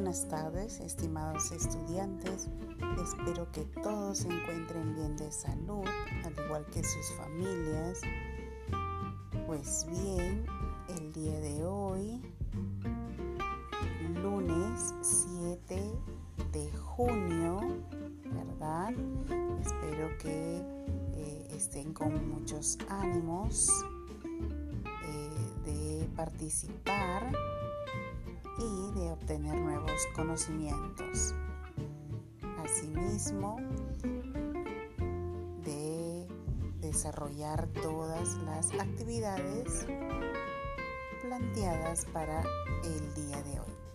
buenas tardes, estimados estudiantes. Espero que todos se encuentren bien de salud, al igual que sus familias. Pues bien, el día de hoy, lunes 7 de junio, ¿verdad? Espero que eh, estén con muchos ánimos eh, de participar obtener nuevos conocimientos. Asimismo, de desarrollar todas las actividades planteadas para el día de hoy.